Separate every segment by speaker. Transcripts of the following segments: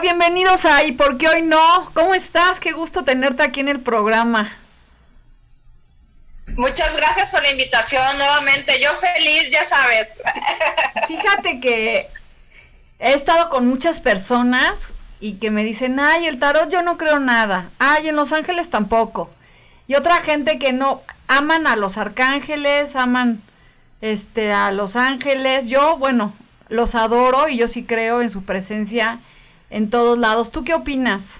Speaker 1: Bienvenidos a ¿Y por qué hoy no? ¿Cómo estás? Qué gusto tenerte aquí en el programa.
Speaker 2: Muchas gracias por la invitación nuevamente. Yo feliz, ya sabes.
Speaker 1: Fíjate que he estado con muchas personas y que me dicen, ay, el tarot yo no creo nada. Ay, en Los Ángeles tampoco. Y otra gente que no aman a los arcángeles, aman este a los ángeles. Yo, bueno, los adoro y yo sí creo en su presencia en todos lados. ¿Tú qué opinas?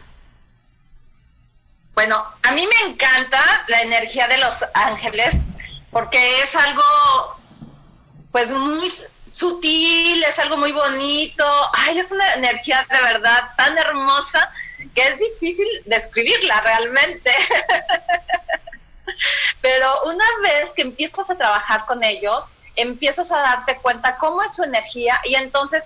Speaker 2: Bueno, a mí me encanta la energía de los ángeles porque es algo pues muy sutil, es algo muy bonito. Ay, es una energía de verdad tan hermosa que es difícil describirla realmente. Pero una vez que empiezas a trabajar con ellos, empiezas a darte cuenta cómo es su energía y entonces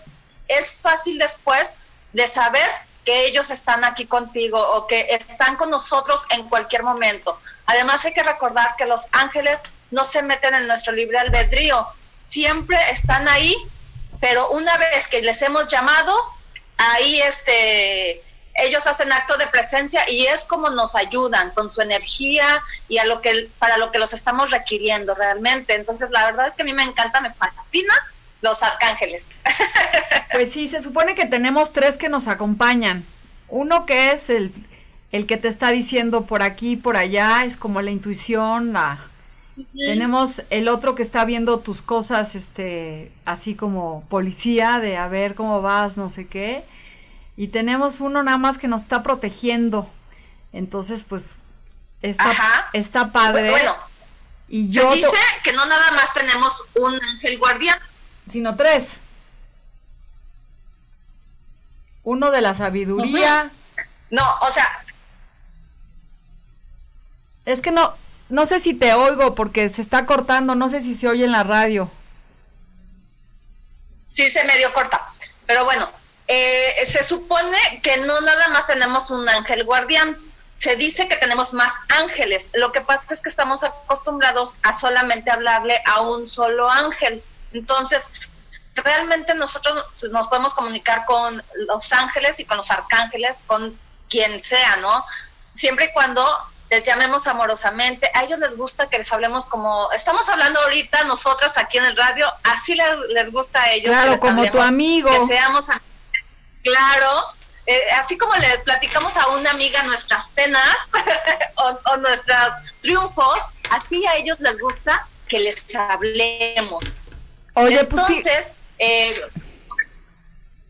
Speaker 2: es fácil después de saber que ellos están aquí contigo o que están con nosotros en cualquier momento. Además hay que recordar que los ángeles no se meten en nuestro libre albedrío, siempre están ahí, pero una vez que les hemos llamado, ahí este ellos hacen acto de presencia y es como nos ayudan con su energía y a lo que para lo que los estamos requiriendo realmente. Entonces, la verdad es que a mí me encanta, me fascina los arcángeles.
Speaker 1: Pues sí, se supone que tenemos tres que nos acompañan. Uno que es el, el que te está diciendo por aquí, por allá, es como la intuición, la... Tenemos el otro que está viendo tus cosas, este, así como policía, de a ver cómo vas, no sé qué. Y tenemos uno nada más que nos está protegiendo. Entonces, pues, está, está padre.
Speaker 2: Bueno, y yo dice que no nada más tenemos un ángel guardián,
Speaker 1: sino tres. Uno de la sabiduría.
Speaker 2: No, o sea.
Speaker 1: Es que no, no sé si te oigo porque se está cortando, no sé si se oye en la radio.
Speaker 2: Sí, se medio corta. Pero bueno, eh, se supone que no nada más tenemos un ángel guardián. Se dice que tenemos más ángeles. Lo que pasa es que estamos acostumbrados a solamente hablarle a un solo ángel. Entonces, realmente nosotros nos podemos comunicar con los ángeles y con los arcángeles, con quien sea, ¿no? Siempre y cuando les llamemos amorosamente, a ellos les gusta que les hablemos como estamos hablando ahorita nosotras aquí en el radio, así les, gusta a ellos.
Speaker 1: Claro, como tu amigo.
Speaker 2: Que seamos Claro, eh, así como le platicamos a una amiga nuestras penas o, o nuestros triunfos, así a ellos les gusta que les hablemos.
Speaker 1: Oye, pues
Speaker 2: Entonces, eh,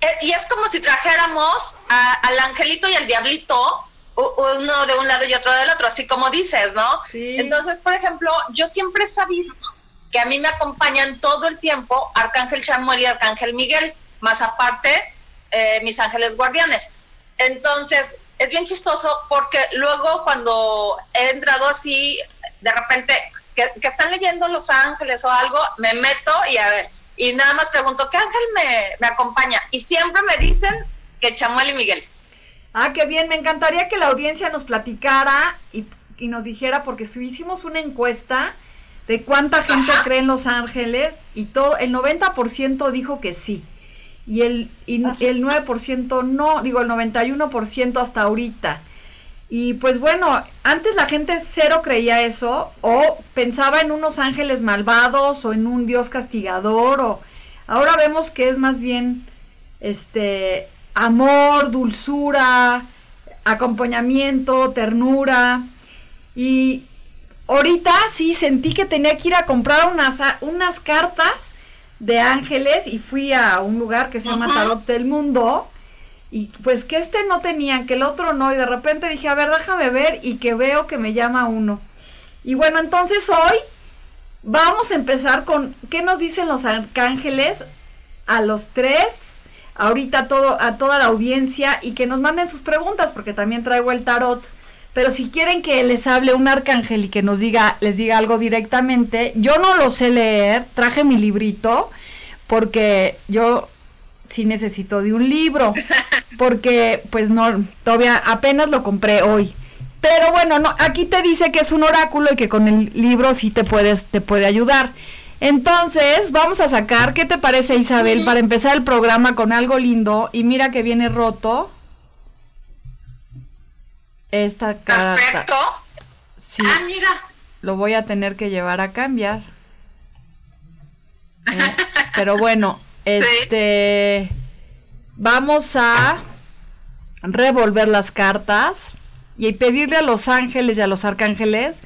Speaker 2: eh, y es como si trajéramos al angelito y al diablito, uno de un lado y otro del otro, así como dices, ¿no? Entonces, por ejemplo, yo siempre he sabido que a mí me acompañan todo el tiempo Arcángel Chamuel y Arcángel Miguel, más aparte eh, mis ángeles guardianes. Entonces, es bien chistoso porque luego cuando he entrado así, de repente, que, están leyendo Los Ángeles o algo, me meto y a ver, y nada más pregunto, ¿qué ángel me, me acompaña? Y siempre me dicen que Chamuel y Miguel.
Speaker 1: Ah, qué bien, me encantaría que la audiencia nos platicara y, y nos dijera, porque hicimos una encuesta de cuánta gente cree en Los Ángeles y todo, el 90% dijo que sí. Y el, y el 9% no, digo el 91% hasta ahorita. Y pues bueno, antes la gente cero creía eso o pensaba en unos ángeles malvados o en un dios castigador o ahora vemos que es más bien este amor, dulzura, acompañamiento, ternura. Y ahorita sí sentí que tenía que ir a comprar unas, unas cartas de ángeles y fui a un lugar que se llama Tarot del Mundo y pues que este no tenía, que el otro no y de repente dije, a ver, déjame ver y que veo que me llama uno. Y bueno, entonces hoy vamos a empezar con qué nos dicen los arcángeles a los tres, ahorita todo, a toda la audiencia y que nos manden sus preguntas porque también traigo el tarot pero si quieren que les hable un arcángel y que nos diga, les diga algo directamente, yo no lo sé leer, traje mi librito, porque yo sí necesito de un libro, porque pues no, todavía apenas lo compré hoy. Pero bueno, no, aquí te dice que es un oráculo y que con el libro sí te puedes, te puede ayudar. Entonces, vamos a sacar, ¿qué te parece Isabel? Para empezar el programa con algo lindo y mira que viene roto esta carta.
Speaker 2: Perfecto.
Speaker 1: Sí.
Speaker 2: Ah, mira.
Speaker 1: Lo voy a tener que llevar a cambiar. ¿Eh? Pero bueno, este vamos a revolver las cartas y pedirle a los ángeles y a los arcángeles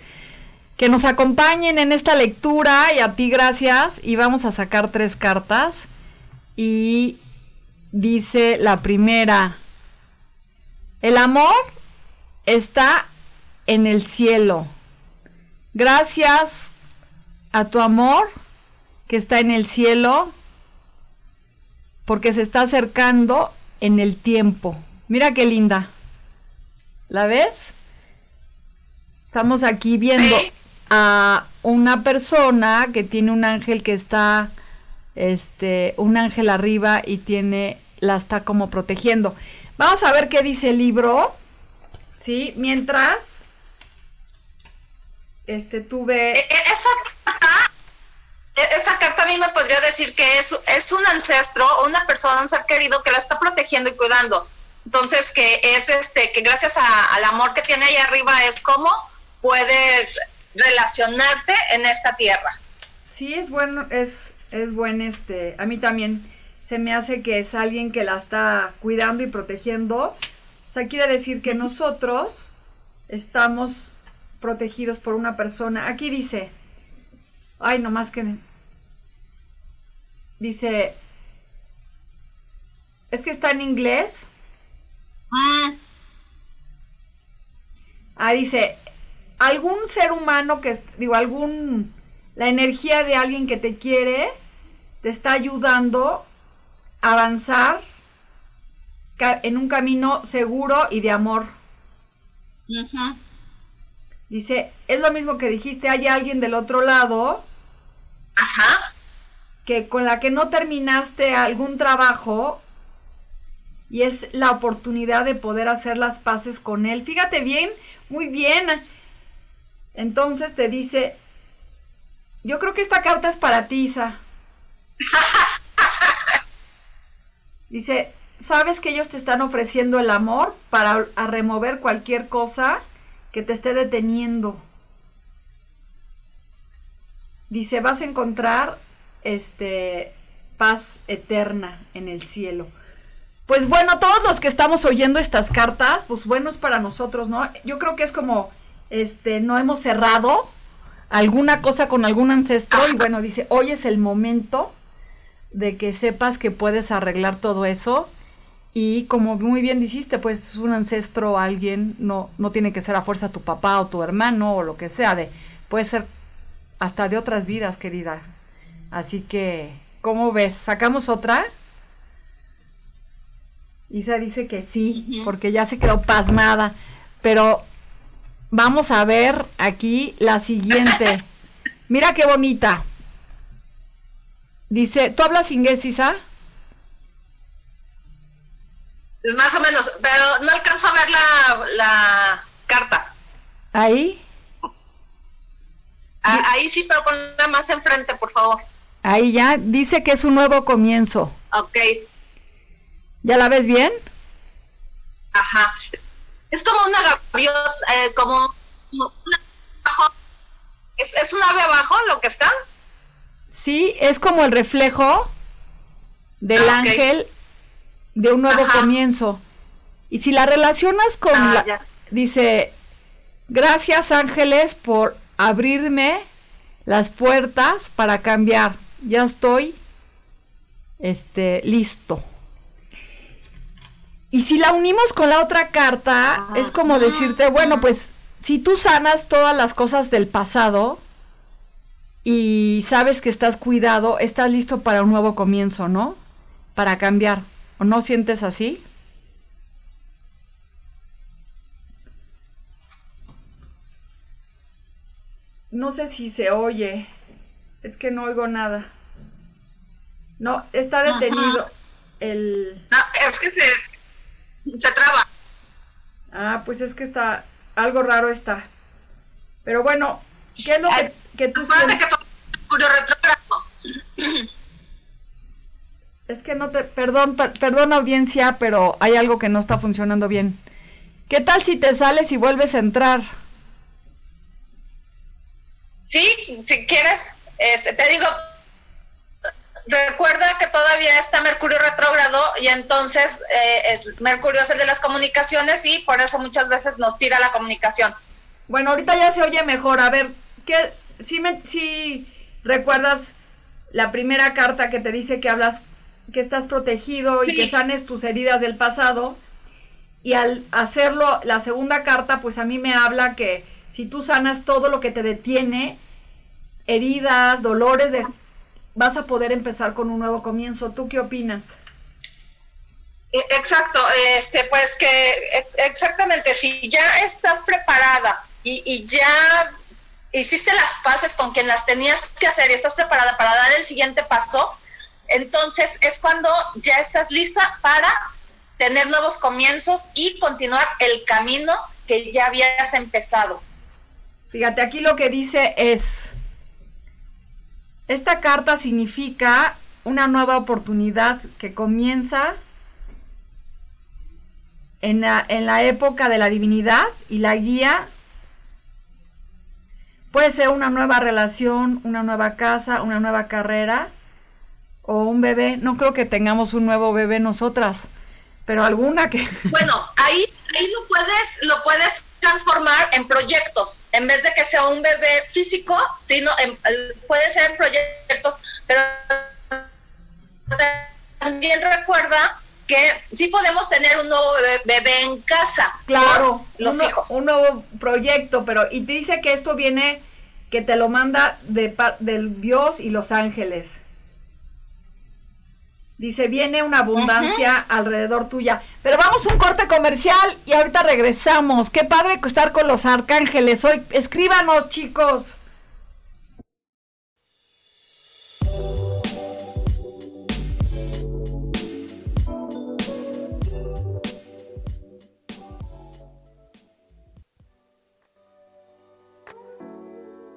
Speaker 1: que nos acompañen en esta lectura y a ti gracias. Y vamos a sacar tres cartas. Y dice la primera el amor está en el cielo. Gracias a tu amor que está en el cielo, porque se está acercando en el tiempo. Mira qué linda. ¿La ves? Estamos aquí viendo a una persona que tiene un ángel que está, este, un ángel arriba y tiene, la está como protegiendo. Vamos a ver qué dice el libro. ¿sí? Mientras, este, tuve...
Speaker 2: E, e, esa carta, esa carta a mí me podría decir que es, es un ancestro o una persona, un ser querido que la está protegiendo y cuidando. Entonces, que es este, que gracias al amor que tiene ahí arriba es como puedes relacionarte en esta tierra.
Speaker 1: Sí, es bueno, es, es buen este, a mí también se me hace que es alguien que la está cuidando y protegiendo o sea, quiere decir que nosotros estamos protegidos por una persona. Aquí dice, ay, no más que... Dice, es que está en inglés. Ah. ah, dice, algún ser humano que, digo, algún, la energía de alguien que te quiere, te está ayudando a avanzar en un camino seguro y de amor. Dice, es lo mismo que dijiste, hay alguien del otro lado.
Speaker 2: Ajá.
Speaker 1: Que con la que no terminaste algún trabajo y es la oportunidad de poder hacer las paces con él. Fíjate bien, muy bien. Entonces te dice, yo creo que esta carta es para ti, Isa. Dice, sabes que ellos te están ofreciendo el amor para remover cualquier cosa que te esté deteniendo. Dice, vas a encontrar este paz eterna en el cielo. Pues bueno, todos los que estamos oyendo estas cartas, pues bueno, es para nosotros, ¿no? Yo creo que es como este no hemos cerrado alguna cosa con algún ancestro y bueno, dice, hoy es el momento de que sepas que puedes arreglar todo eso y como muy bien dijiste, pues es un ancestro, alguien, no, no tiene que ser a fuerza tu papá o tu hermano o lo que sea, de, puede ser hasta de otras vidas, querida. Así que, ¿cómo ves? ¿Sacamos otra? Isa dice que sí, porque ya se quedó pasmada. Pero vamos a ver aquí la siguiente. Mira qué bonita. Dice, ¿tú hablas inglés, Isa?
Speaker 2: Más o menos, pero no alcanzo a ver la, la carta.
Speaker 1: ¿Ahí?
Speaker 2: Ahí sí, pero ponla más enfrente, por favor.
Speaker 1: Ahí ya, dice que es un nuevo comienzo.
Speaker 2: Ok.
Speaker 1: ¿Ya la ves bien?
Speaker 2: Ajá. Es como una gaviota, eh, como una, ¿Es, ¿Es un ave abajo lo que está?
Speaker 1: Sí, es como el reflejo del ah, ángel de un nuevo comienzo. Y si la relacionas con ah, la, dice, gracias ángeles por abrirme las puertas para cambiar. Ya estoy este listo. Y si la unimos con la otra carta, es como decirte, bueno, pues si tú sanas todas las cosas del pasado y sabes que estás cuidado, estás listo para un nuevo comienzo, ¿no? Para cambiar. ¿O no sientes así? No sé si se oye. Es que no oigo nada. No, está detenido el...
Speaker 2: Ah, es que se, se traba.
Speaker 1: Ah, pues es que está... Algo raro está. Pero bueno, ¿qué es lo que, que tú sientes? Es que no te, perdón, perdón audiencia, pero hay algo que no está funcionando bien. ¿Qué tal si te sales y vuelves a entrar?
Speaker 2: Sí, si quieres, este, te digo, recuerda que todavía está Mercurio retrógrado y entonces eh, Mercurio es el de las comunicaciones y por eso muchas veces nos tira la comunicación.
Speaker 1: Bueno, ahorita ya se oye mejor. A ver, ¿qué, si, me, si recuerdas la primera carta que te dice que hablas que estás protegido y que sanes tus heridas del pasado. Y al hacerlo, la segunda carta, pues a mí me habla que si tú sanas todo lo que te detiene, heridas, dolores, de, vas a poder empezar con un nuevo comienzo. ¿Tú qué opinas?
Speaker 2: E, exacto, este, pues que e, exactamente, si ya estás preparada y, y ya hiciste las paces con quien las tenías que hacer y estás preparada para dar el siguiente paso, entonces es cuando ya estás lista para tener nuevos comienzos y continuar el camino que ya habías empezado.
Speaker 1: Fíjate, aquí lo que dice es, esta carta significa una nueva oportunidad que comienza en la, época de la divinidad y la guía. Puede ser una nueva relación, una nueva casa, una nueva carrera o un bebé. No creo que tengamos un nuevo bebé nosotras, pero alguna que...
Speaker 2: Bueno, ahí, ahí lo, puedes, lo puedes transformar en proyectos, en vez de que sea un bebé físico, sino puede ser proyectos, pero también recuerda que sí podemos tener un nuevo bebé, en casa.
Speaker 1: Claro, los hijos. Un nuevo proyecto, pero y te dice que esto viene, que te lo manda de, del Dios y los ángeles. Dice, viene una abundancia alrededor tuya. Pero vamos a un corte comercial y ahorita regresamos. Qué padre estar con los arcángeles hoy. Escríbanos, chicos.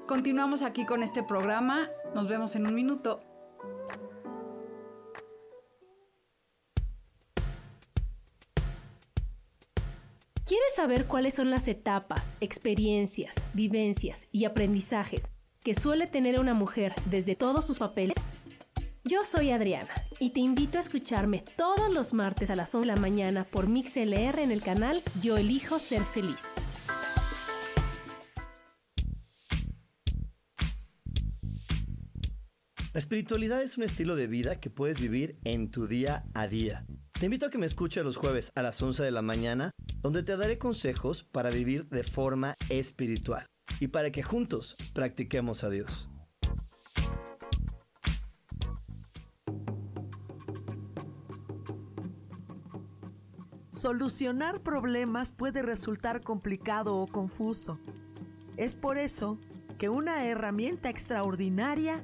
Speaker 1: Continuamos aquí con este programa. Nos vemos en un minuto.
Speaker 3: ¿Quieres saber cuáles son las etapas, experiencias, vivencias y aprendizajes que suele tener una mujer desde todos sus papeles? Yo soy Adriana y te invito a escucharme todos los martes a las 11 de la mañana por MixLR en el canal Yo elijo ser feliz.
Speaker 4: La espiritualidad es un estilo de vida que puedes vivir en tu día a día. Te invito a que me escuches los jueves a las 11 de la mañana, donde te daré consejos para vivir de forma espiritual y para que juntos practiquemos a Dios.
Speaker 5: solucionar problemas puede resultar complicado o confuso. Es por eso que una herramienta extraordinaria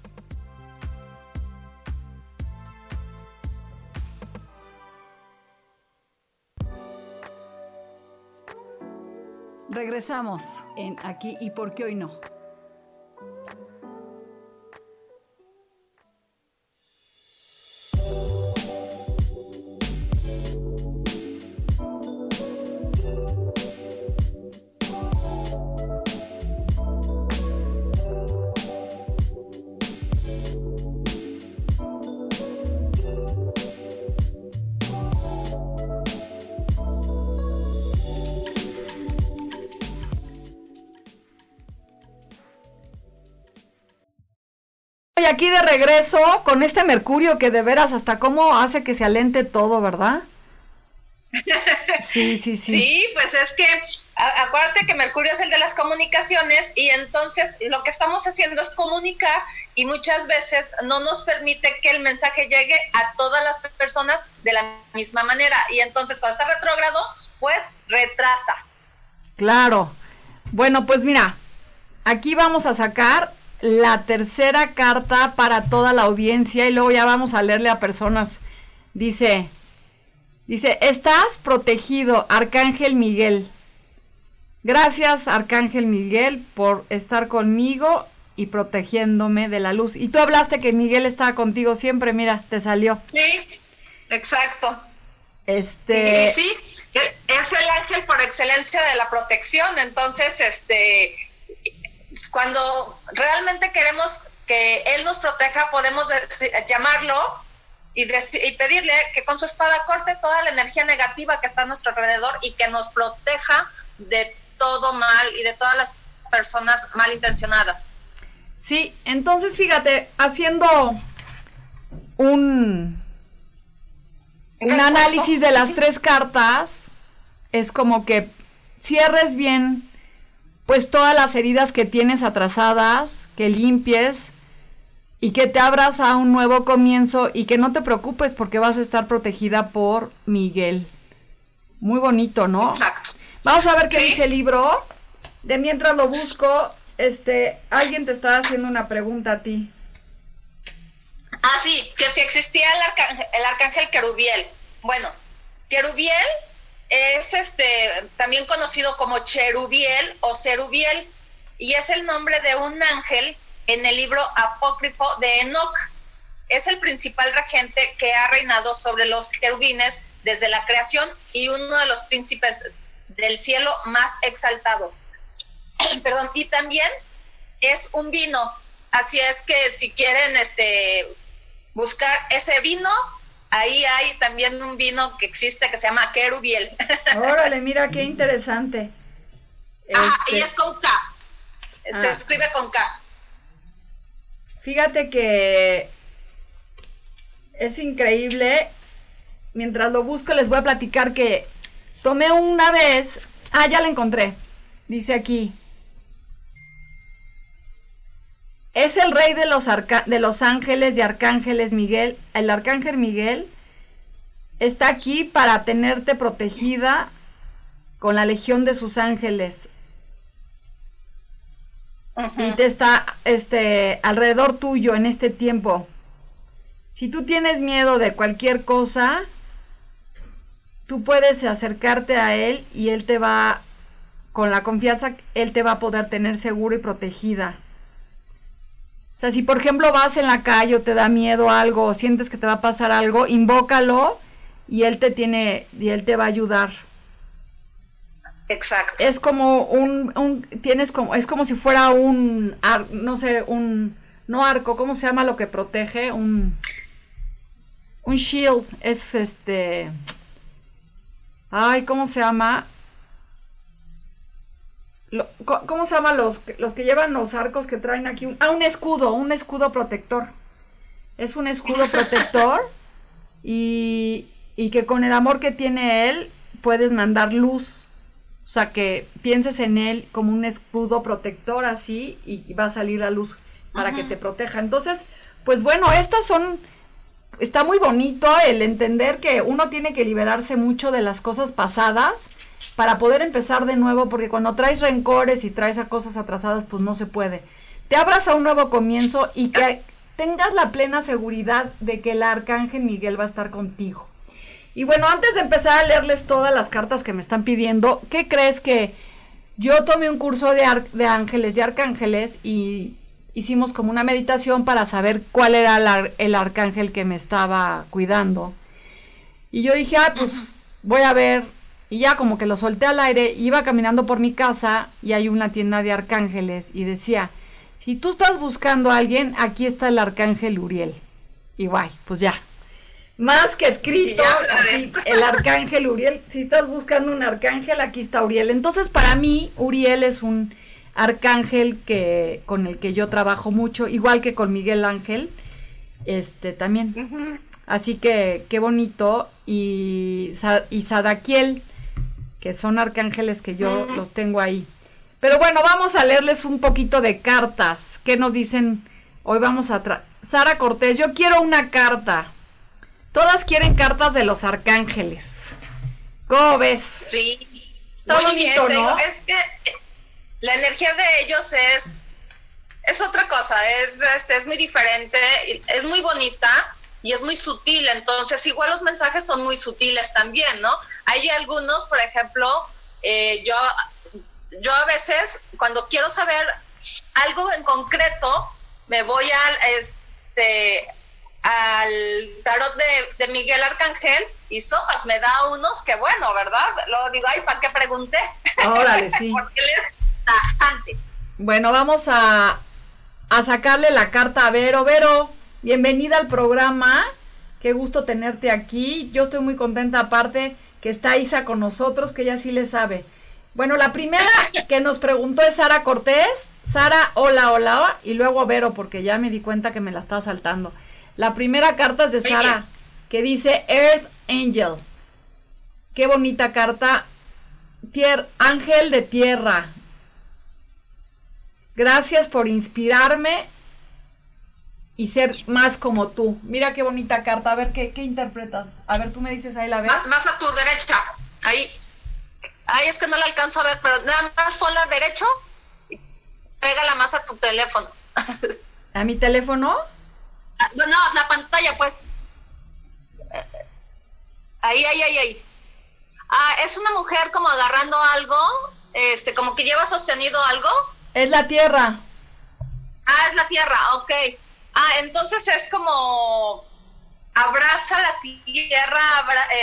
Speaker 1: Regresamos en aquí y por qué hoy no. Aquí de regreso con este Mercurio que de veras hasta cómo hace que se alente todo, ¿verdad?
Speaker 2: Sí, sí, sí. Sí, pues es que acuérdate que Mercurio es el de las comunicaciones y entonces lo que estamos haciendo es comunicar y muchas veces no nos permite que el mensaje llegue a todas las personas de la misma manera y entonces cuando está retrógrado, pues retrasa.
Speaker 1: Claro. Bueno, pues mira, aquí vamos a sacar la tercera carta para toda la audiencia y luego ya vamos a leerle a personas. Dice, dice, estás protegido, Arcángel Miguel. Gracias, Arcángel Miguel, por estar conmigo y protegiéndome de la luz. Y tú hablaste que Miguel estaba contigo siempre, mira, te salió.
Speaker 2: Sí, exacto.
Speaker 1: Este.
Speaker 2: Sí, sí, es el ángel por excelencia de la protección, entonces, este, cuando realmente queremos que Él nos proteja, podemos llamarlo y, y, pedirle que con su espada corte toda la energía negativa que está a nuestro alrededor y que nos proteja de todo mal y de todas las personas malintencionadas.
Speaker 1: Sí, entonces fíjate, haciendo un, un análisis de las tres cartas, es como que cierres bien pues todas las heridas que tienes atrasadas, que limpies y que te abras a un nuevo comienzo y que no te preocupes porque vas a estar protegida por Miguel. Muy bonito, ¿no?
Speaker 2: Exacto.
Speaker 1: Vamos a ver qué dice el libro. De mientras lo busco, este, alguien te estaba haciendo una pregunta a ti.
Speaker 2: Ah, sí, que si existía el el arcángel Querubiel. Bueno, Querubiel es este también conocido como Cherubiel o Cerubiel y es el nombre de un ángel en el libro apócrifo de Enoch. Es el principal regente que ha reinado sobre los querubines desde la creación y uno de los príncipes del cielo más exaltados. Perdón, y también es un vino, así es que si quieren este buscar ese vino, ahí hay también un vino que existe que se llama Kerubiel.
Speaker 1: Órale, mira qué interesante.
Speaker 2: Ah, y es con K. Se ah. escribe con K.
Speaker 1: Fíjate que es increíble. Mientras lo busco les voy a platicar que tomé una vez. Ah, ya la encontré. Dice aquí. Es el rey de los, de los ángeles y arcángeles Miguel. El arcángel Miguel está aquí para tenerte protegida con la legión de sus ángeles. Y te está este, alrededor tuyo en este tiempo. Si tú tienes miedo de cualquier cosa, tú puedes acercarte a él y él te va, con la confianza, él te va a poder tener seguro y protegida. O sea, si por ejemplo vas en la calle o te da miedo algo o sientes que te va a pasar algo, invócalo y él te tiene y él te va a ayudar.
Speaker 2: Exacto.
Speaker 1: Es como un, un tienes como es como si fuera un no sé, un no arco, ¿cómo se llama lo que protege? Un un shield es este ay, ¿cómo se llama? ¿Cómo se llama los, los que llevan los arcos que traen aquí? Un, ah, un escudo, un escudo protector. Es un escudo protector y, y que con el amor que tiene él puedes mandar luz. O sea, que pienses en él como un escudo protector así y, va a salir la luz para que te proteja. Entonces, pues bueno, estas son... Está muy bonito el entender que uno tiene que liberarse mucho de las cosas pasadas para poder empezar de nuevo, porque cuando traes rencores y traes a cosas atrasadas, pues no se puede. Te abras a un nuevo comienzo y que tengas la plena seguridad de que el arcángel Miguel va a estar contigo. Y bueno, antes de empezar a leerles todas las cartas que me están pidiendo, ¿qué crees que yo tomé un curso de, de ángeles y arcángeles y hicimos como una meditación para saber cuál era el arcángel que me estaba cuidando? Y yo dije, ah, pues voy a ver y ya como que lo solté al aire, iba caminando por mi casa y hay una tienda de arcángeles y decía, si tú estás buscando a alguien, aquí está el arcángel Uriel. Y guay, pues ya. Más que escrito, así, el arcángel Uriel. Si estás buscando un arcángel, aquí está Uriel. Entonces, para mí, Uriel es un arcángel que con el que yo trabajo mucho, igual que con Miguel Ángel, este también. Así que qué bonito. Y, y Sadaquiel, que son arcángeles que yo los tengo ahí. Pero bueno, vamos a leerles un poquito de cartas. ¿Qué nos dicen? Hoy vamos a... Sara Cortés, yo quiero una carta. Todas quieren cartas de los arcángeles. ¿Cómo ves?
Speaker 2: Sí. Está bonito, ¿no? es que la energía de ellos es es otra cosa, es este es muy diferente, es muy bonita y es muy sutil, entonces igual los mensajes son muy sutiles también, ¿no? Hay algunos, por ejemplo, eh, yo, yo a veces cuando quiero saber algo en concreto, me voy al, este, al tarot de, Miguel Arcángel y sopas, me da unos que bueno, ¿verdad? Luego digo, ay, ¿para qué pregunté?
Speaker 1: Órale, sí.
Speaker 2: Porque es
Speaker 1: Bueno, vamos a, a sacarle la carta a Vero. Vero, bienvenida al programa. Qué gusto tenerte aquí. Yo estoy muy contenta aparte que está Isa con nosotros, que ella sí le sabe. Bueno, la primera que nos preguntó es Sara Cortés. Sara, hola, hola, y luego Vero, porque ya me di cuenta que me la estaba saltando. La primera carta es de Sara, que dice Earth Angel. Qué bonita carta. Tier, ángel de tierra. Gracias por inspirarme y ser más como tú. Mira qué bonita carta. A ver, ¿qué, qué interpretas? A ver, tú me dices ahí la ves.
Speaker 2: Más, a tu derecha. Ahí. Ahí es que no la alcanzo a ver, pero nada más ponla derecho y pégala más a tu teléfono.
Speaker 1: ¿A mi teléfono?
Speaker 2: Ah, no, la pantalla, pues. Ahí, ahí, ahí, ahí. Ah, es una mujer como agarrando algo, este, como que lleva sostenido algo.
Speaker 1: Es la tierra.
Speaker 2: Ah, es la tierra, ok. Ah, entonces es como abraza la tierra,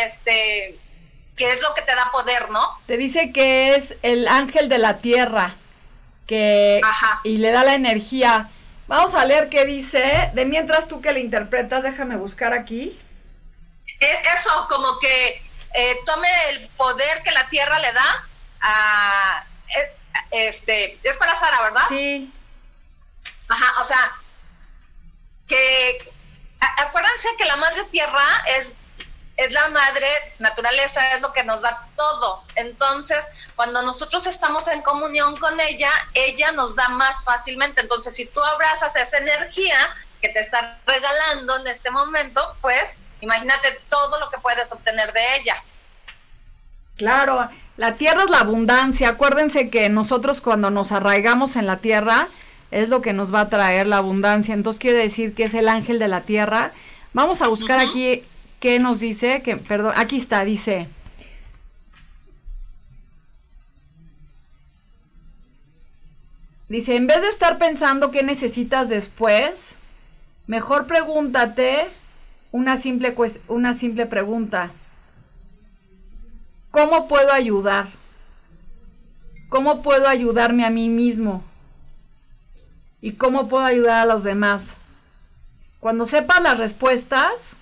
Speaker 2: este, que es lo que te da poder, ¿no?
Speaker 1: Te dice que es el ángel de la tierra, que y le da la energía. Vamos a leer qué dice. De mientras tú que le interpretas, déjame buscar aquí.
Speaker 2: eso, como que eh, tome el poder que la tierra le da a, este, es para Sara, ¿verdad?
Speaker 1: Sí.
Speaker 2: Ajá, o sea, que acuérdense que la madre tierra es es la madre, naturaleza es lo que nos da todo. Entonces, cuando nosotros estamos en comunión con ella, ella nos da más fácilmente. Entonces, si tú abrazas esa energía que te está regalando en este momento, pues imagínate todo lo que puedes obtener de ella.
Speaker 1: Claro, la tierra es la abundancia. Acuérdense que nosotros cuando nos arraigamos en la tierra es lo que nos va a traer la abundancia. Entonces quiere decir que es el ángel de la tierra. Vamos a buscar aquí qué nos dice, que perdón, aquí está, dice Dice, en vez de estar pensando qué necesitas después, mejor pregúntate una simple, una simple pregunta. ¿Cómo puedo ayudar? ¿Cómo puedo ayudarme a mí mismo? ¿Y cómo puedo ayudar a los demás? Cuando sepas las respuestas,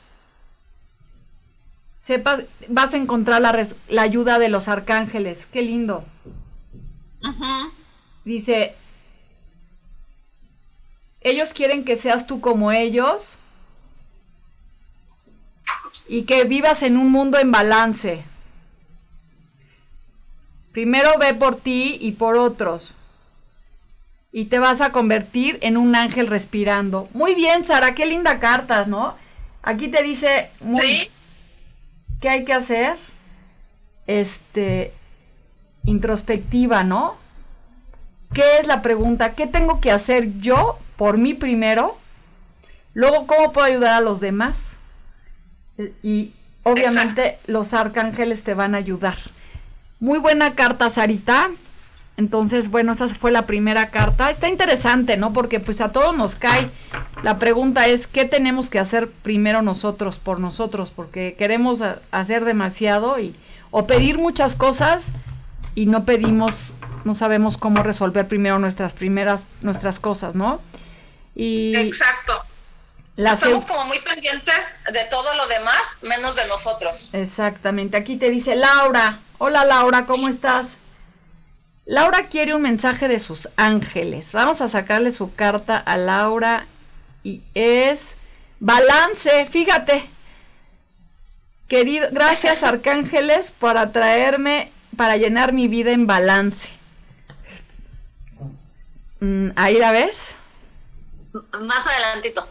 Speaker 1: sepas, vas a encontrar la, la ayuda de los arcángeles. Qué lindo. Dice, ellos quieren que seas tú como ellos y que vivas en un mundo en balance. Primero ve por ti y por otros. Y te vas a convertir en un ángel respirando. Muy bien, Sara, qué linda carta, ¿no? Aquí te dice muy, qué hay que hacer. Este, introspectiva, ¿no? ¿Qué es la pregunta? ¿Qué tengo que hacer yo por mí primero? Luego, ¿cómo puedo ayudar a los demás? Y obviamente los arcángeles te van a ayudar. Muy buena carta, Sarita. Entonces, bueno, esa fue la primera carta. Está interesante, ¿no? Porque pues a todos nos cae. La pregunta es, ¿qué tenemos que hacer primero nosotros por nosotros? Porque queremos hacer demasiado y o pedir muchas cosas y no pedimos, no sabemos cómo resolver primero nuestras primeras, nuestras cosas, ¿no?
Speaker 2: Y Exacto. Estamos como muy pendientes de todo lo demás, menos de nosotros.
Speaker 1: Exactamente. Aquí te dice Laura. Hola Laura, ¿cómo estás? Laura quiere un mensaje de sus ángeles. Vamos a sacarle su carta a Laura y es balance, fíjate. Querido, gracias arcángeles por atraerme para llenar mi vida en balance. Mm, ahí la ves.
Speaker 2: Más adelantito.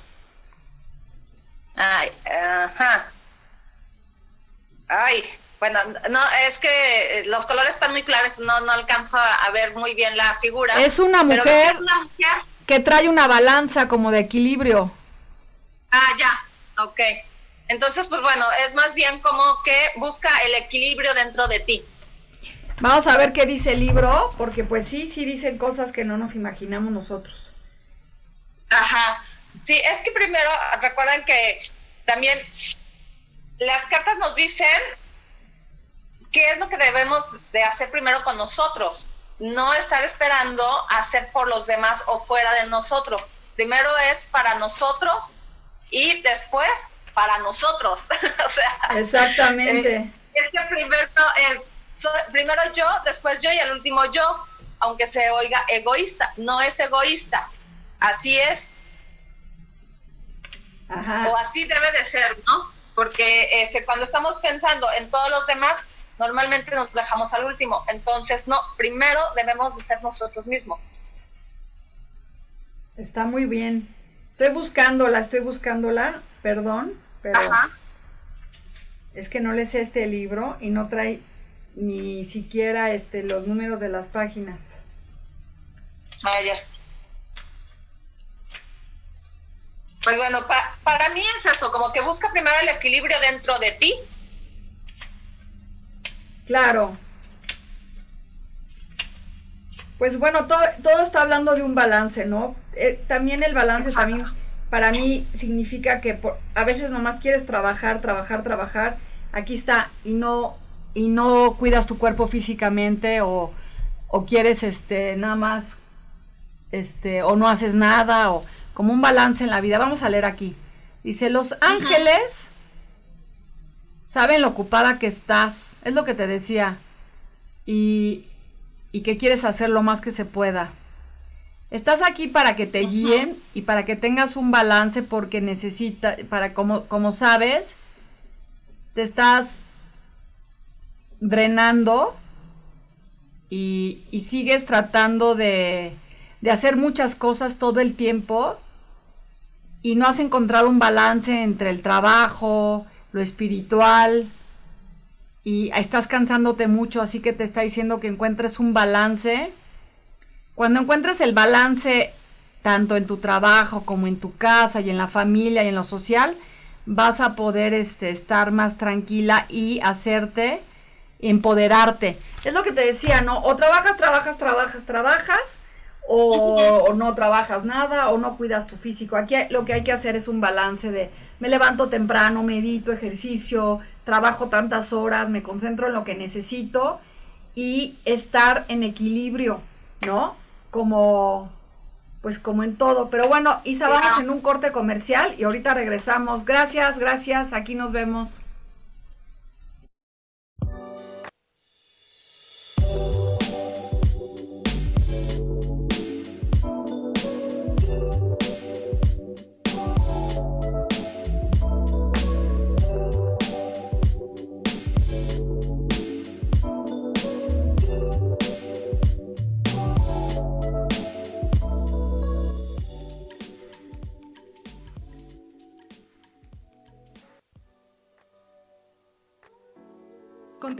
Speaker 2: Ay, ajá. Ay, bueno, no, es que los colores están muy claros, no, no alcanzo a, ver muy bien la figura.
Speaker 1: Es una mujer, que trae una balanza como de equilibrio.
Speaker 2: Ah, ya, ok. Entonces, pues bueno, es más bien como que busca el equilibrio dentro de ti.
Speaker 1: Vamos a ver qué dice el libro, porque pues sí, sí dicen cosas que no nos imaginamos nosotros.
Speaker 2: Ajá. Sí, es que primero recuerden que también las cartas nos dicen qué es lo que debemos de hacer primero con nosotros, no estar esperando hacer por los demás o fuera de nosotros. Primero es para nosotros y después para nosotros. o sea,
Speaker 1: exactamente.
Speaker 2: Eh, es que primero es primero yo, después yo y al último yo, aunque se oiga egoísta, no es egoísta. Así es. O así debe de ser, ¿no? Porque este, cuando estamos pensando en todos los demás, normalmente nos dejamos al último. Entonces, no, primero debemos de ser nosotros mismos.
Speaker 1: Está muy bien. Estoy buscándola, estoy buscándola, perdón, pero es que no le sé este libro y no trae ni siquiera este los números de las páginas.
Speaker 2: Ah, ya. Pues bueno, para mí es eso, como que busca primero el equilibrio dentro de ti.
Speaker 1: Claro. Pues bueno, todo, todo está hablando de un balance, ¿no? Eh, también el balance también para mí significa que a veces nomás quieres trabajar, trabajar, trabajar. Aquí está y no y no cuidas tu cuerpo físicamente o, o quieres este nada más este o no haces nada o como un balance en la vida. Vamos a leer aquí. Dice, los ángeles saben lo ocupada que estás, es lo que te decía, y, y que quieres hacer lo más que se pueda. Estás aquí para que te guíen y para que tengas un balance porque necesita, para como, como sabes, te estás drenando y, sigues tratando de, de hacer muchas cosas todo el tiempo y no has encontrado un balance entre el trabajo, lo espiritual, y estás cansándote mucho, así que te está diciendo que encuentres un balance. Cuando encuentres el balance tanto en tu trabajo como en tu casa y en la familia y en lo social, vas a poder este, estar más tranquila y hacerte empoderarte. Es lo que te decía, ¿no? O trabajas, trabajas, trabajas, trabajas, o, no trabajas nada, o no cuidas tu físico. Aquí lo que hay que hacer es un balance de me levanto temprano, medito, ejercicio, trabajo tantas horas, me concentro en lo que necesito y estar en equilibrio, ¿no? Como pues como en todo. Pero bueno, Isa, vamos en un corte comercial y ahorita regresamos. Gracias, gracias. Aquí nos vemos.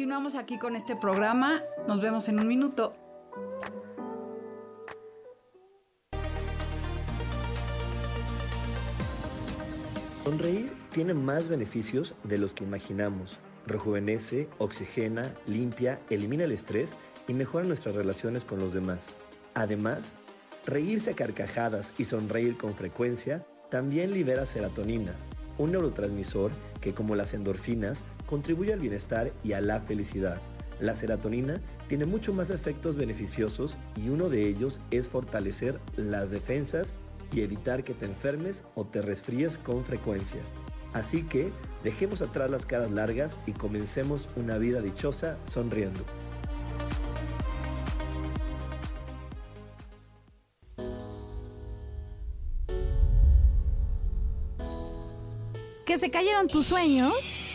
Speaker 1: Continuamos aquí con este programa. Nos vemos en un minuto.
Speaker 4: Sonreír tiene más beneficios de los que imaginamos. Rejuvenece, oxigena, limpia, elimina el estrés y mejora nuestras relaciones con los demás. Además, reírse a carcajadas y sonreír con frecuencia también libera serotonina, un neurotransmisor que como las endorfinas contribuye al bienestar y a la felicidad. La serotonina tiene mucho más efectos beneficiosos y uno de ellos es fortalecer las defensas y evitar que te enfermes o te resfríes con frecuencia. Así que dejemos atrás las caras largas y comencemos una vida dichosa sonriendo.
Speaker 6: Que se cayeron tus sueños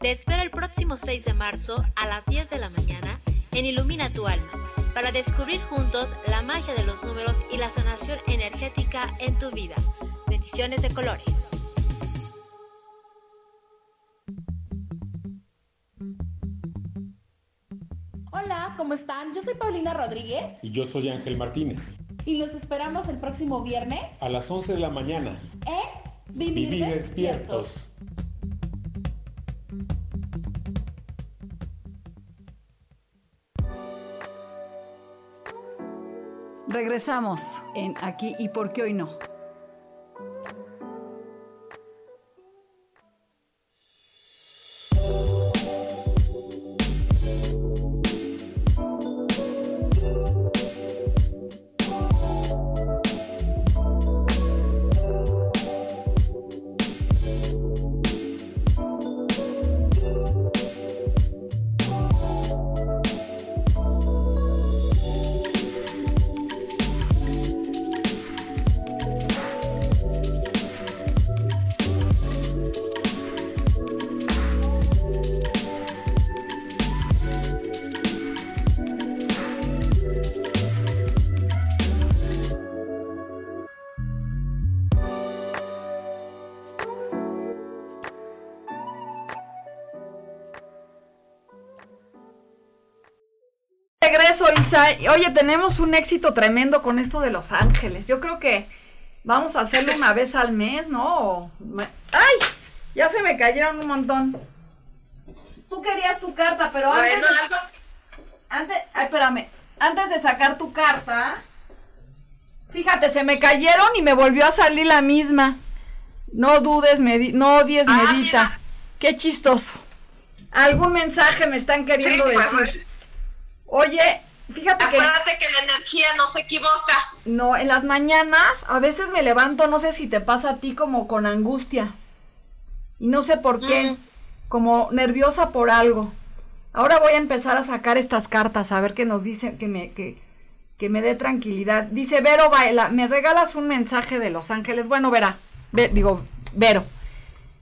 Speaker 7: te espero el próximo 6 de marzo a las 10 de la mañana en Ilumina tu alma para descubrir juntos la magia de los números y la sanación energética en tu vida. Bendiciones de colores.
Speaker 8: Hola, ¿cómo están? Yo soy Paulina Rodríguez.
Speaker 9: Y yo soy Ángel Martínez.
Speaker 8: Y los esperamos el próximo viernes.
Speaker 9: A las 11 de la mañana.
Speaker 8: En Vivir, despiertos.
Speaker 1: Regresamos en Aquí y por qué hoy no. Tenemos un éxito tremendo con esto de Los Ángeles. Yo creo que vamos a hacerlo una vez al mes, ¿no? ¡Ay! Ya se me cayeron un montón. Tú querías tu carta, pero antes... antes ay, espérame. Antes de sacar tu carta... Fíjate, se me cayeron y me volvió a salir la misma. No dudes, no odies, ah, medita. Qué chistoso. Algún mensaje me están queriendo pues, decir. Oye, fíjate.
Speaker 2: Acuérdate que la energía no se equivoca.
Speaker 1: No, en las mañanas a veces me levanto, no sé si te pasa a ti, como con angustia. Y no sé por qué. Mm. Como nerviosa por algo. Ahora voy a empezar a sacar estas cartas, a ver qué nos dice, que me, que, que me dé tranquilidad. Dice Vero Baila, ¿me regalas un mensaje de Los Ángeles? Bueno, verá, digo, Vero.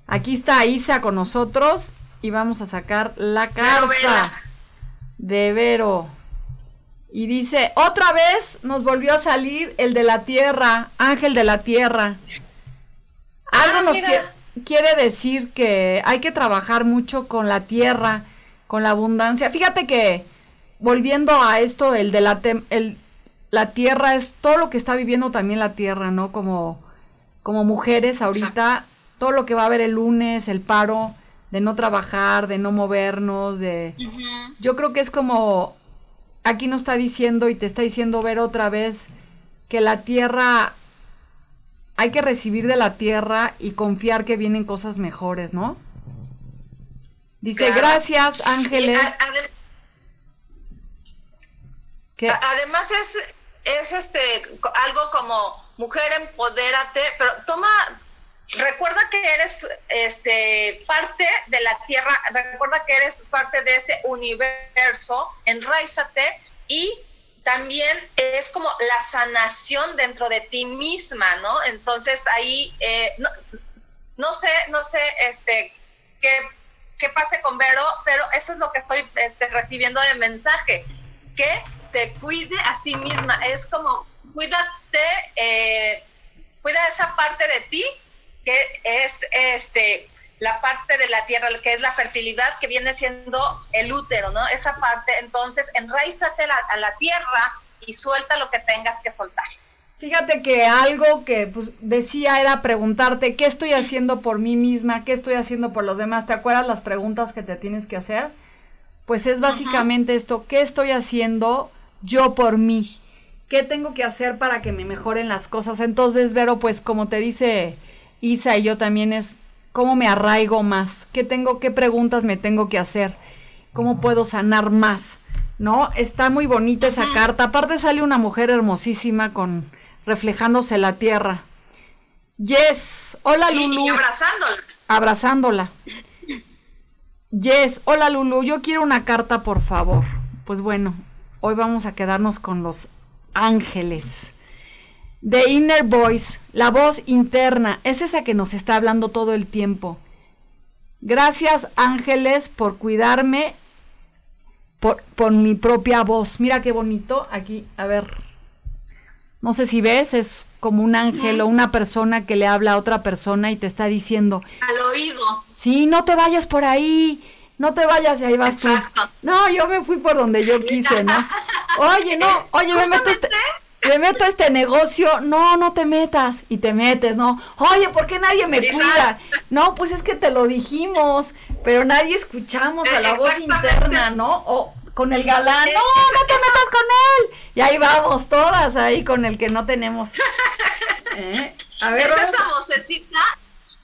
Speaker 1: Aquí está Isa con nosotros y vamos a sacar la carta de Vero. Y dice, otra vez nos volvió a salir el de la tierra, ángel de la tierra. Algo ah, nos quiere decir que hay que trabajar mucho con la tierra, con la abundancia. Fíjate que, volviendo a esto, el de la, el, la tierra es todo lo que está viviendo también la tierra, ¿no? Como, como mujeres ahorita, todo lo que va a haber el lunes, el paro de no trabajar, de no movernos, de... Yo creo que es como, aquí nos está diciendo y te está diciendo ver otra vez que la tierra, hay que recibir de la tierra y confiar que vienen cosas mejores, ¿no? Dice, gracias Ángeles.
Speaker 2: Además es es este algo como mujer empodérate, pero toma recuerda que eres este parte de la tierra, recuerda que eres parte de este universo, enraízate y también es como la sanación dentro de ti misma, ¿no? Entonces ahí eh, no, sé, no sé este qué, qué pase con Vero, pero eso es lo que estoy este, recibiendo de mensaje que se cuide a sí misma. Es como, cuídate, eh, cuida esa parte de ti que es este la parte de la tierra, que es la fertilidad, que viene siendo el útero, ¿no? Esa parte, entonces, enraízate a la tierra y suelta lo que tengas que soltar.
Speaker 1: Fíjate que algo que pues, decía era preguntarte qué estoy haciendo por mí misma, qué estoy haciendo por los demás. ¿Te acuerdas las preguntas que te tienes que hacer? pues es básicamente esto, ¿qué estoy haciendo yo por mí? ¿Qué tengo que hacer para que me mejoren las cosas? Entonces, Vero, pues como te dice Isa y yo también es, ¿cómo me arraigo más? ¿Qué tengo, qué preguntas me tengo que hacer? ¿Cómo puedo sanar más? ¿No? Está muy bonita esa carta. Aparte sale una mujer hermosísima con reflejándose la tierra. Yes, hola Lulu.
Speaker 2: abrazándola.
Speaker 1: Abrazándola. Yes, hola Lulu, yo quiero una carta, por favor. Pues bueno, hoy vamos a quedarnos con los ángeles. The Inner Voice, la voz interna, es esa que nos está hablando todo el tiempo. Gracias ángeles por cuidarme por, por mi propia voz. Mira qué bonito. Aquí, a ver. No sé si ves, es como un ángel o una persona que le habla a otra persona y te está diciendo.
Speaker 2: Al oído.
Speaker 1: Sí, no te vayas por ahí, no te vayas y ahí vas tú. No, yo me fui por donde yo quise, ¿no? Oye, no, oye, me meto este, me meto a este negocio, no, no te metas, y te metes, ¿no? Oye, ¿por qué nadie me cuida? No, pues es que te lo dijimos, pero nadie escuchamos a la voz interna, ¿no? O con el galán, no, no te metas con él. Y ahí vamos, todas ahí con el que no tenemos.
Speaker 2: ¿Eh? A ver, es esa vocecita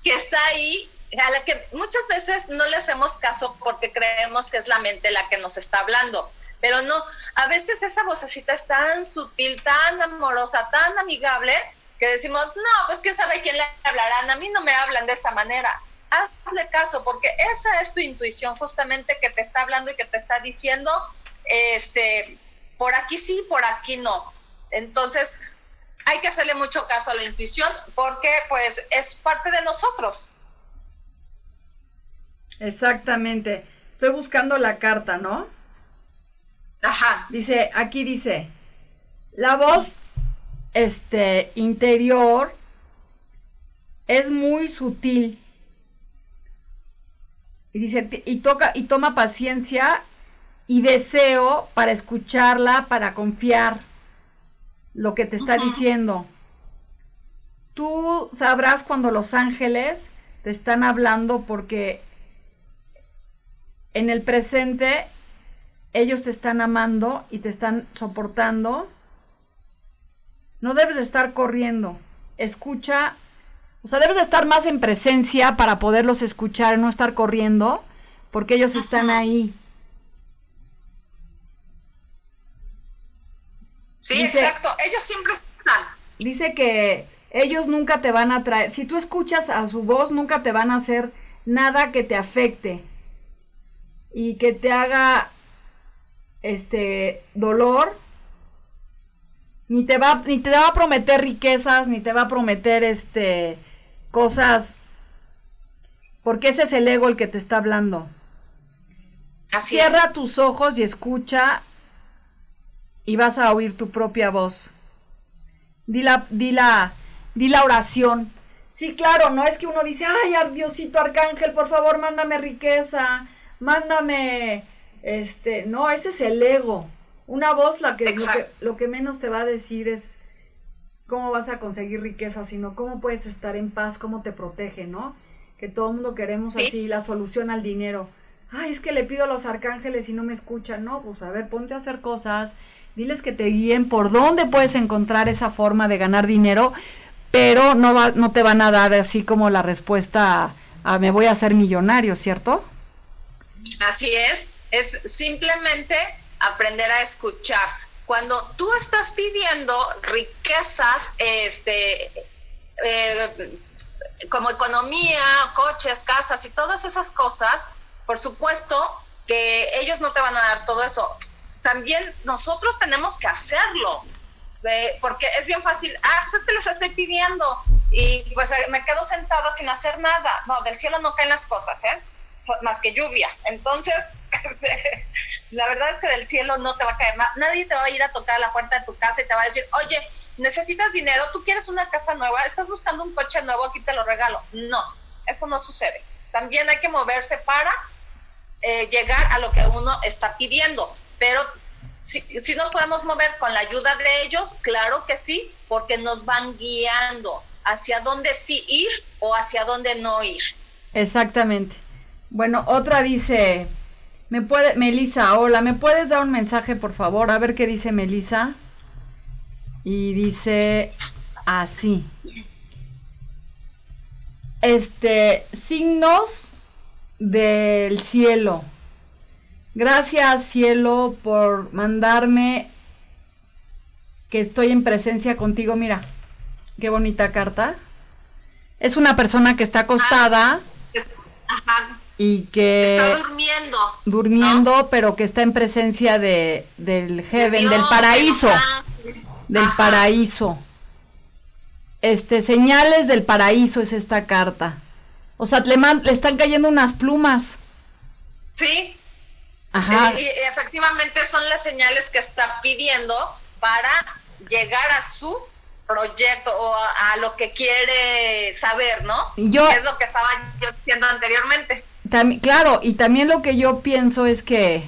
Speaker 2: que está ahí, a la que muchas veces no le hacemos caso porque creemos que es la mente la que nos está hablando. Pero no, a veces esa vocecita es tan sutil, tan amorosa, tan amigable, que decimos, no, pues quién sabe quién le hablarán, a mí no me hablan de esa manera hazle caso, porque esa es tu intuición justamente que te está hablando y que te está diciendo, este, por aquí sí, por aquí no. Entonces, hay que hacerle mucho caso a la intuición porque pues es parte de nosotros.
Speaker 1: Exactamente. Estoy buscando la carta, ¿no?
Speaker 2: Ajá.
Speaker 1: Dice, aquí dice, la voz este interior es muy sutil y dice, y toca, y toma paciencia y deseo para escucharla, para confiar lo que te está diciendo. Tú sabrás cuando los ángeles te están hablando porque en el presente ellos te están amando y te están soportando. No debes de estar corriendo. Escucha, o sea, debes de estar más en presencia para poderlos escuchar, no estar corriendo, porque ellos están ahí.
Speaker 2: Sí, exacto. Ellos siempre están.
Speaker 1: Dice que ellos nunca te van a traer, si tú escuchas a su voz, nunca te van a hacer nada que te afecte y que te haga este dolor ni te va ni te va a prometer riquezas ni te va a prometer este cosas porque ese es el ego el que te está hablando. Cierra tus ojos y escucha y vas a oír tu propia voz. Di la, di la, di la oración. Sí claro no es que uno dice ay Diosito arcángel por favor mándame riqueza mándame, este, no, ese es el ego. Una voz la que lo, que menos te va a decir es cómo vas a conseguir riqueza, sino cómo puedes estar en paz, cómo te protege, ¿no? Que todo el mundo queremos así la solución al dinero. Ay, es que le pido a los arcángeles y no me escuchan. No, pues a ver, ponte a hacer cosas, diles que te guíen por dónde puedes encontrar esa forma de ganar dinero, pero no, va, no te van a dar así como la respuesta a me voy a hacer millonario, ¿cierto?
Speaker 2: Así es, es simplemente aprender a escuchar. Cuando tú estás pidiendo riquezas, este, eh, como economía, coches, casas y todas esas cosas, por supuesto que ellos no te van a dar todo eso. También nosotros tenemos que hacerlo, porque es bien fácil, ah, pues es que les estoy pidiendo y pues me quedo sentada sin hacer nada. No, del cielo no caen las cosas, ¿eh? Más que lluvia. Entonces, este, la verdad es que del cielo no te va a caer nada. Nadie te va a ir a tocar la puerta de tu casa y te va a decir, oye, necesitas dinero, tú quieres una casa nueva, estás buscando un coche nuevo, aquí te lo regalo. No, eso no sucede. También hay que moverse para eh, llegar a lo que uno está pidiendo. Pero si, si nos podemos mover con la ayuda de ellos, claro que sí, porque nos van guiando hacia dónde sí ir o hacia dónde no ir.
Speaker 1: Exactamente. Bueno, otra dice, me puede, Melisa, hola, ¿me puedes dar un mensaje, por favor? A ver qué dice Melisa. Y dice así. Este, signos del cielo. Gracias, cielo, por mandarme que estoy en presencia contigo. Mira, qué bonita carta. Es una persona que está acostada. Ajá y que
Speaker 2: está durmiendo
Speaker 1: durmiendo pero que está en presencia de del heaven del paraíso del paraíso. Este señales del paraíso es esta carta. O sea le, le están cayendo unas plumas.
Speaker 2: Sí. Ajá. Y, efectivamente son las señales que está pidiendo para llegar a su proyecto o a, lo que quiere saber, ¿no? Yo, es lo que estaba yo diciendo anteriormente
Speaker 1: claro, y también lo que yo pienso es que,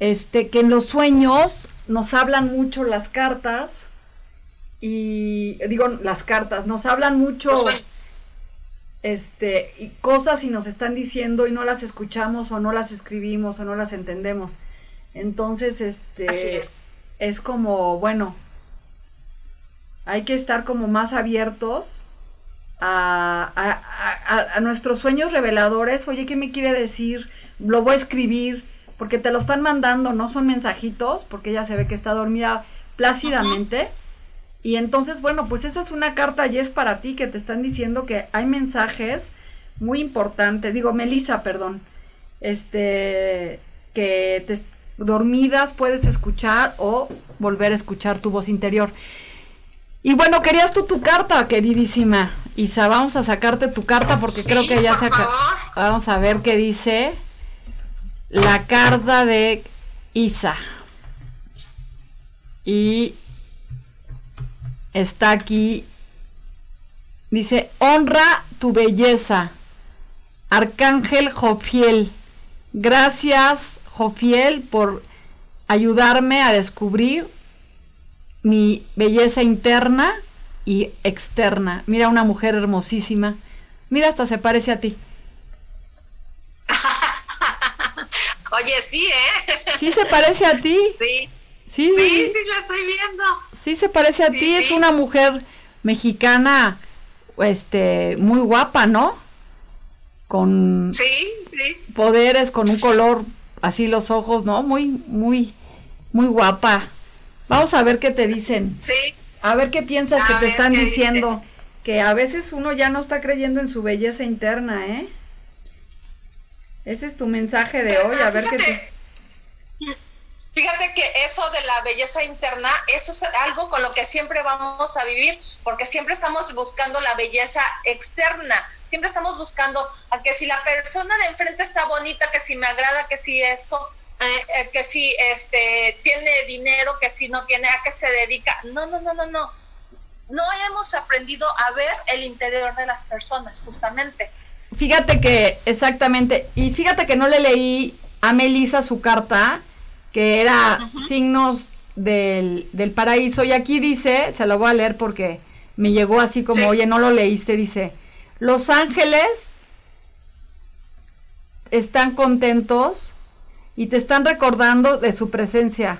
Speaker 1: este, que en los sueños nos hablan mucho las cartas y digo las cartas, nos hablan mucho este y cosas y nos están diciendo y no las escuchamos o no las escribimos o no las entendemos. Entonces, este es. es como, bueno, hay que estar como más abiertos a, nuestros sueños reveladores, oye, ¿qué me quiere decir? Lo voy a escribir, porque te lo están mandando, no son mensajitos, porque ella se ve que está dormida plácidamente. Y entonces, bueno, pues esa es una carta y es para ti que te están diciendo que hay mensajes muy importantes, digo, Melissa, perdón, este, que te, dormidas puedes escuchar o volver a escuchar tu voz interior. Y bueno, querías tú tu carta, queridísima. Isa, vamos a sacarte tu carta porque creo que ya se Vamos a ver qué dice la carta de Isa. Y está aquí. Dice, honra tu belleza. Arcángel Jofiel. Gracias, Jofiel por ayudarme a descubrir mi belleza interna y externa. Mira una mujer hermosísima. Mira, hasta se parece a ti.
Speaker 2: Oye, sí, ¿eh?
Speaker 1: Sí se parece a ti.
Speaker 2: Sí.
Speaker 1: Sí,
Speaker 2: sí, sí, la estoy viendo.
Speaker 1: Sí se parece a ti, es una mujer mexicana este muy guapa, ¿no? Con
Speaker 2: sí, sí.
Speaker 1: poderes, con un color así los ojos, ¿no? Muy muy muy guapa. Vamos a ver qué te dicen.
Speaker 2: Sí.
Speaker 1: A ver qué piensas que te están diciendo. Que a veces uno ya no está creyendo en su belleza interna, ¿eh? Ese es tu mensaje de hoy, a ver qué te...
Speaker 2: Fíjate que eso de la belleza interna, eso es algo con lo que siempre vamos a vivir, porque siempre estamos buscando la belleza externa, siempre estamos buscando a que si la persona de enfrente está bonita, que si me agrada, que si esto, eh, eh, que si este tiene dinero, que si no tiene, a qué se dedica. No, no, no, no, no. No hemos aprendido a ver el interior de las personas, justamente.
Speaker 1: Fíjate que, exactamente, y fíjate que no le leí a Melissa su carta, que era signos del, del, paraíso. Y aquí dice, se lo voy a leer porque me llegó así como, oye, no lo leíste, dice, los ángeles están contentos y te están recordando de su presencia.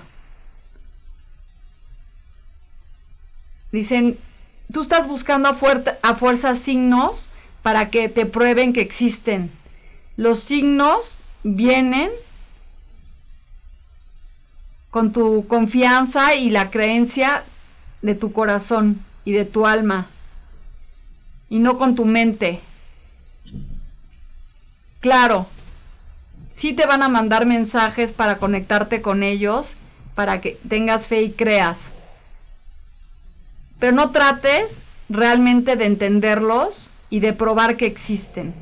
Speaker 1: Dicen, tú estás buscando a, a fuerza signos para que te prueben que existen. Los signos vienen con tu confianza y la creencia de tu corazón y de tu alma y no con tu mente. Claro, sí te van a mandar mensajes para conectarte con ellos, para que tengas fe y creas. Pero no trates realmente de entenderlos y de probar que existen.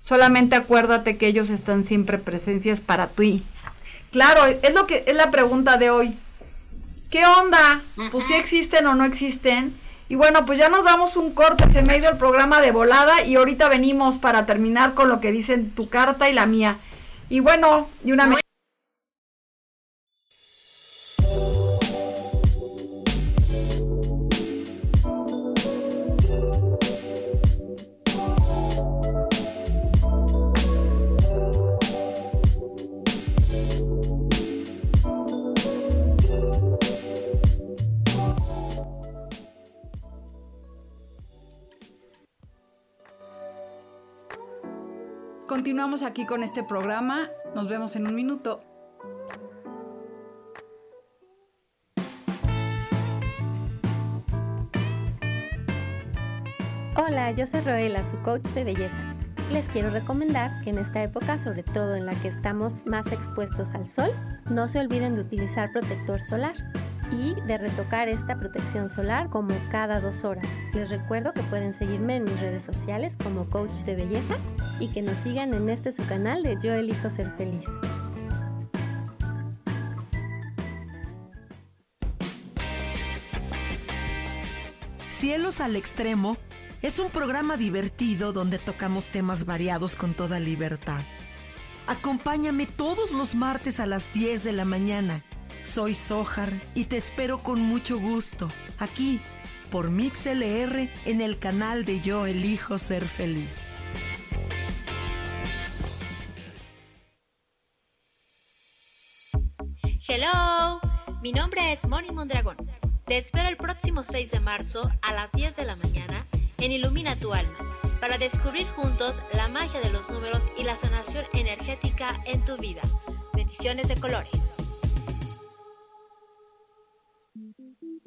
Speaker 1: Solamente acuérdate que ellos están siempre presencias para ti. Claro, es lo que es la pregunta de hoy. ¿Qué onda? Pues si existen o no existen. Y bueno, pues ya nos damos un corte, se me ha ido el programa de volada y ahorita venimos para terminar con lo que dicen tu carta y la mía. Y bueno, y una Continuamos aquí con este programa. Nos vemos en un minuto.
Speaker 3: Hola, yo soy Roela, su coach de belleza. Les quiero recomendar que en esta época, sobre todo en la que estamos más expuestos al sol, no se olviden de utilizar protector solar y de retocar esta protección solar como cada dos horas. Les recuerdo que pueden seguirme en mis redes sociales como coach de belleza y que nos sigan en este su canal de Yo elijo ser feliz.
Speaker 5: Cielos al extremo es un programa divertido donde tocamos temas variados con toda libertad. Acompáñame todos los martes a las 10 de la mañana soy Sohar y te espero con mucho gusto aquí por MixLR en el canal de Yo Elijo Ser Feliz.
Speaker 7: Hello, mi nombre es Moni Mondragón. Te espero el próximo 6 de marzo a las 10 de la mañana en Ilumina tu alma para descubrir juntos la magia de los números y la sanación energética en tu vida. Bendiciones de colores.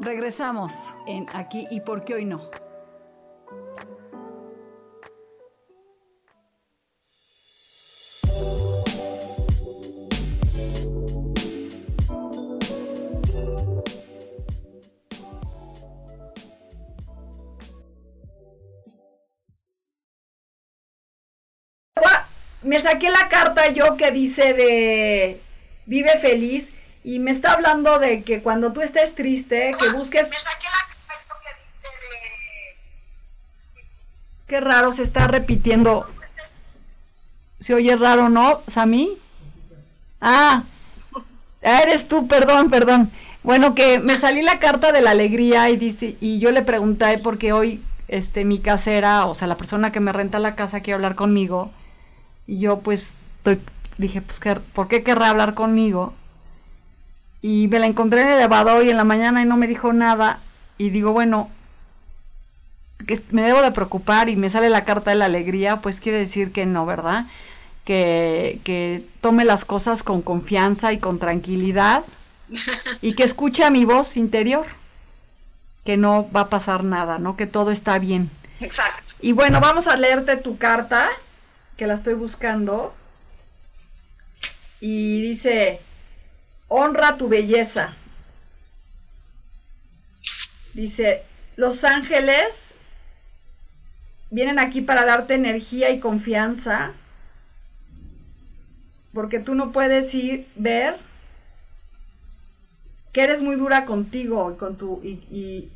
Speaker 1: Regresamos en Aquí y por qué hoy no. Me saqué la carta yo que dice de vive feliz y me está hablando de que cuando tú estés triste, que busques... Me saqué la que dice de... Qué raro, se está repitiendo. Se oye raro, ¿no, Sami? Ah, eres tú, perdón, perdón. Bueno, que me salí la carta de la alegría y dice, y yo le pregunté porque hoy este mi casera, o sea, la persona que me renta la casa quiere hablar conmigo. Y yo pues estoy, dije, pues ¿por qué querrá hablar conmigo? Y me la encontré en el elevador y en la mañana y no me dijo nada. Y digo, bueno, que me debo de preocupar y me sale la carta de la alegría, pues quiere decir que no, ¿verdad? Que, que tome las cosas con confianza y con tranquilidad y que escuche mi voz interior, que no va a pasar nada, ¿no? Que todo está bien.
Speaker 2: Exacto.
Speaker 1: Y bueno, vamos a leerte tu carta, que la estoy buscando. Y dice, honra tu belleza. Dice, los ángeles vienen aquí para darte energía y confianza, porque tú no puedes ir ver que eres muy dura contigo y, con tu, y,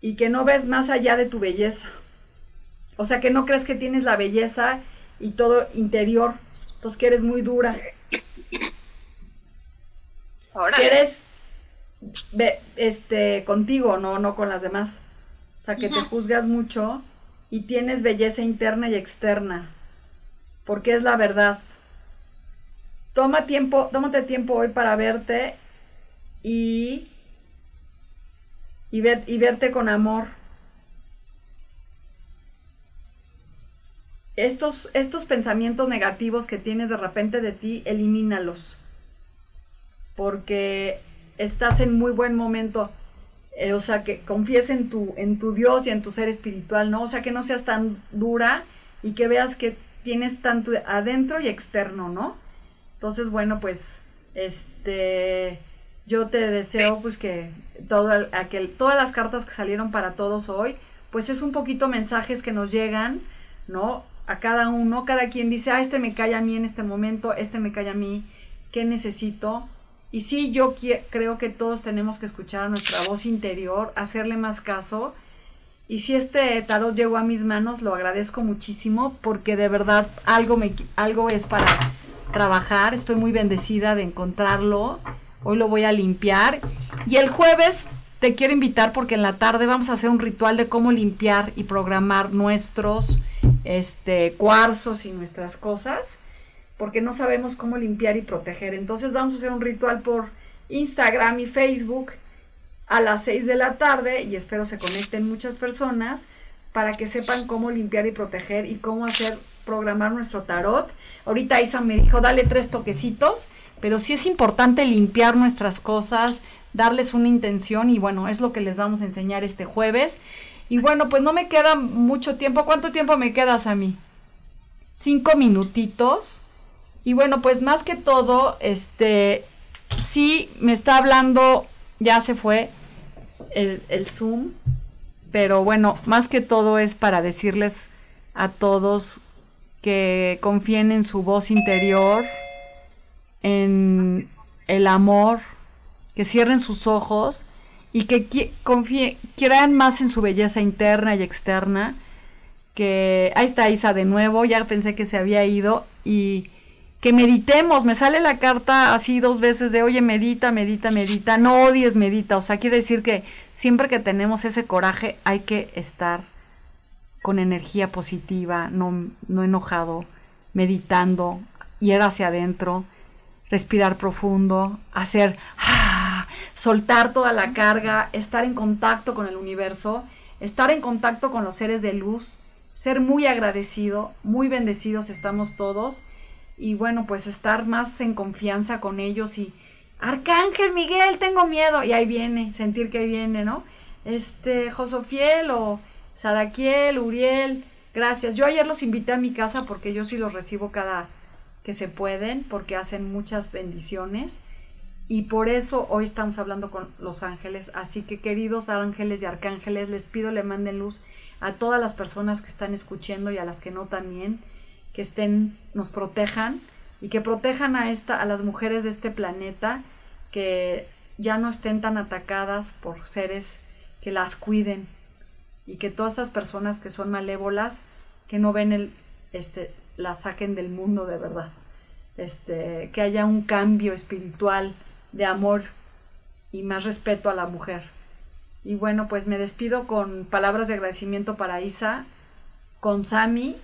Speaker 1: y, que no ves más allá de tu belleza. O sea, que no crees que tienes la belleza y todo interior. Entonces, que eres muy dura. Que eres este, contigo, no, no con las demás. O sea, que te juzgas mucho y tienes belleza interna y externa. Porque es la verdad. Toma tiempo, tómate tiempo hoy para verte y, y, ver, y verte con amor. Estos, estos pensamientos negativos que tienes de repente de ti, elimínalos. Porque estás en muy buen momento. Eh, o sea, que confíes en tu, en tu Dios y en tu ser espiritual, ¿no? O sea, que no seas tan dura y que veas que tienes tanto adentro y externo, ¿no? Entonces, bueno, pues, este, yo te deseo pues que todo aquel, todas las cartas que salieron para todos hoy, pues es un poquito mensajes que nos llegan, ¿no? A cada uno, cada quien dice, ah, este me cae a mí en este momento, este me cae a mí, ¿qué necesito? Y sí, yo creo que todos tenemos que escuchar a nuestra voz interior, hacerle más caso. Y si este tarot llegó a mis manos, lo agradezco muchísimo porque de verdad algo, me, algo es para trabajar. Estoy muy bendecida de encontrarlo Hoy lo voy a limpiar. Y el jueves te quiero invitar porque en la tarde vamos a hacer un ritual de cómo limpiar y programar nuestros este, cuarzos y nuestras cosas. Porque no sabemos cómo limpiar y proteger. Entonces vamos a hacer un ritual por Instagram y Facebook a las 6 de la tarde y espero se conecten muchas personas para que sepan cómo limpiar y proteger y cómo hacer programar nuestro tarot. Ahorita Isa me dijo, dale tres toquecitos pero sí es importante limpiar nuestras cosas, darles una intención y bueno, es lo que les vamos a enseñar este jueves. Y bueno, pues no me queda mucho tiempo. ¿Cuánto tiempo me quedas a mí? Cinco minutitos. Y bueno, pues más que todo, este, sí me está hablando, ya se fue el, el Zoom, pero bueno, más que todo es para decirles a todos que confíen en su voz interior, en el amor, que cierren sus ojos y que confíen, crean más en su belleza interna y externa. Que ahí está Isa de nuevo, ya pensé que se había ido y que meditemos, me sale la carta así dos veces de, oye, medita, medita, medita, no odies, medita, o sea, quiere decir que siempre que tenemos ese coraje hay que estar con energía positiva, no, no enojado, meditando, ir hacia adentro, respirar profundo, hacer, ah, soltar toda la carga, estar en contacto con el universo, estar en contacto con los seres de luz, ser muy agradecido, muy bendecidos estamos todos y bueno, pues estar más en confianza con ellos y Arcángel Miguel, tengo miedo y ahí viene, sentir que viene, ¿no? Este, Josofiel o Sadaquiel, Uriel, gracias. Yo ayer los invité a mi casa porque yo sí los recibo cada que se pueden porque hacen muchas bendiciones y por eso hoy estamos hablando con los ángeles. Así que queridos ángeles y arcángeles, les pido le manden luz a todas las personas que están escuchando y a las que no también. Que estén, nos protejan y que protejan a esta, a las mujeres de este planeta, que ya no estén tan atacadas por seres que las cuiden y que todas esas personas que son malévolas, que no ven el, este, la saquen del mundo de verdad. Este, que haya un cambio espiritual de amor y más respeto a la mujer. Y bueno, pues me despido con palabras de agradecimiento para Isa, con Sami,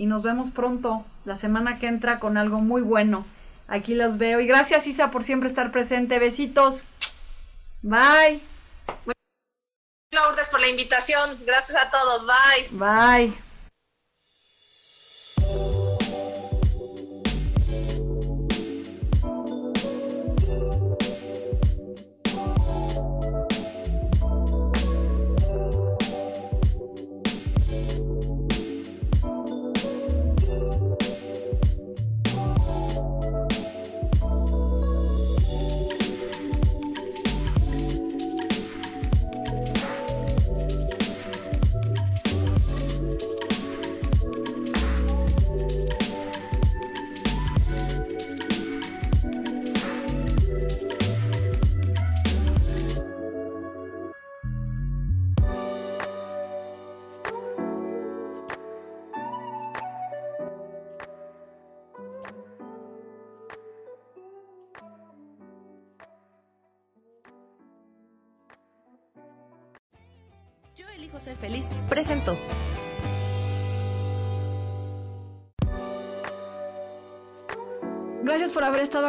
Speaker 1: y nos vemos pronto, la semana que entra, con algo muy bueno. Aquí los veo. Y gracias, Isa, por siempre estar presente. Besitos. Bye.
Speaker 2: Lourdes, por la invitación. Gracias a todos. Bye.
Speaker 1: Bye.